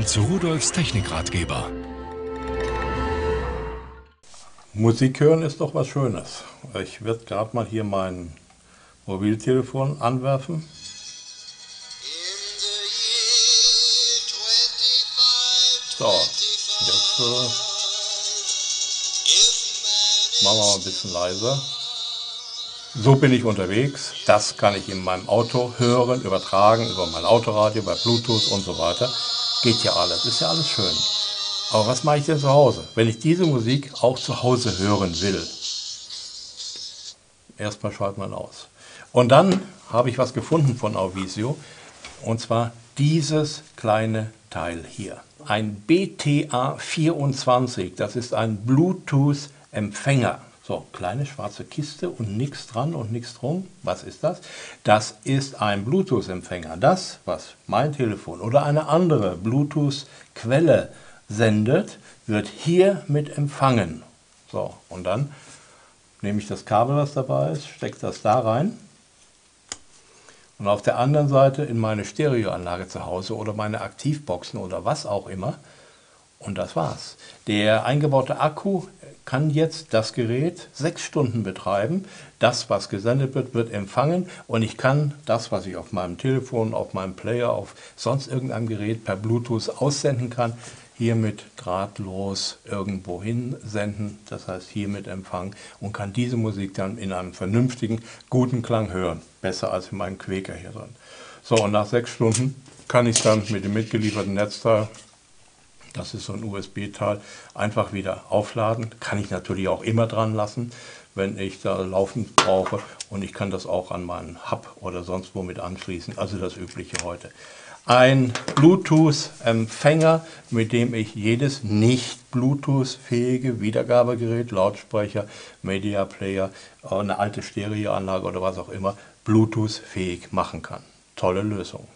Willkommen zu Rudolfs Technikratgeber. Musik hören ist doch was Schönes. Ich werde gerade mal hier mein Mobiltelefon anwerfen. So, jetzt äh, machen wir mal ein bisschen leiser. So bin ich unterwegs. Das kann ich in meinem Auto hören, übertragen über mein Autoradio, bei Bluetooth und so weiter. Geht ja alles, ist ja alles schön. Aber was mache ich denn zu Hause, wenn ich diese Musik auch zu Hause hören will? Erstmal schaltet man aus. Und dann habe ich was gefunden von Auvisio, und zwar dieses kleine Teil hier. Ein BTA 24, das ist ein Bluetooth-Empfänger. So, kleine schwarze Kiste und nichts dran und nichts drum. Was ist das? Das ist ein Bluetooth-Empfänger. Das, was mein Telefon oder eine andere Bluetooth-Quelle sendet, wird hier mit empfangen. So, und dann nehme ich das Kabel, was dabei ist, stecke das da rein und auf der anderen Seite in meine Stereoanlage zu Hause oder meine Aktivboxen oder was auch immer. Und das war's. Der eingebaute Akku kann jetzt das Gerät sechs Stunden betreiben. Das, was gesendet wird, wird empfangen und ich kann das, was ich auf meinem Telefon, auf meinem Player, auf sonst irgendeinem Gerät per Bluetooth aussenden kann, hiermit drahtlos irgendwo hin senden, das heißt hiermit empfangen und kann diese Musik dann in einem vernünftigen, guten Klang hören. Besser als in meinem Quäker hier drin. So, und nach sechs Stunden kann ich dann mit dem mitgelieferten Netzteil, das ist so ein USB-Teil, einfach wieder aufladen. Kann ich natürlich auch immer dran lassen, wenn ich da laufend brauche. Und ich kann das auch an meinen Hub oder sonst wo mit anschließen. Also das Übliche heute ein Bluetooth-Empfänger, mit dem ich jedes nicht Bluetooth-fähige Wiedergabegerät, Lautsprecher, Media Player, eine alte Stereoanlage oder was auch immer, Bluetooth-fähig machen kann. Tolle Lösung.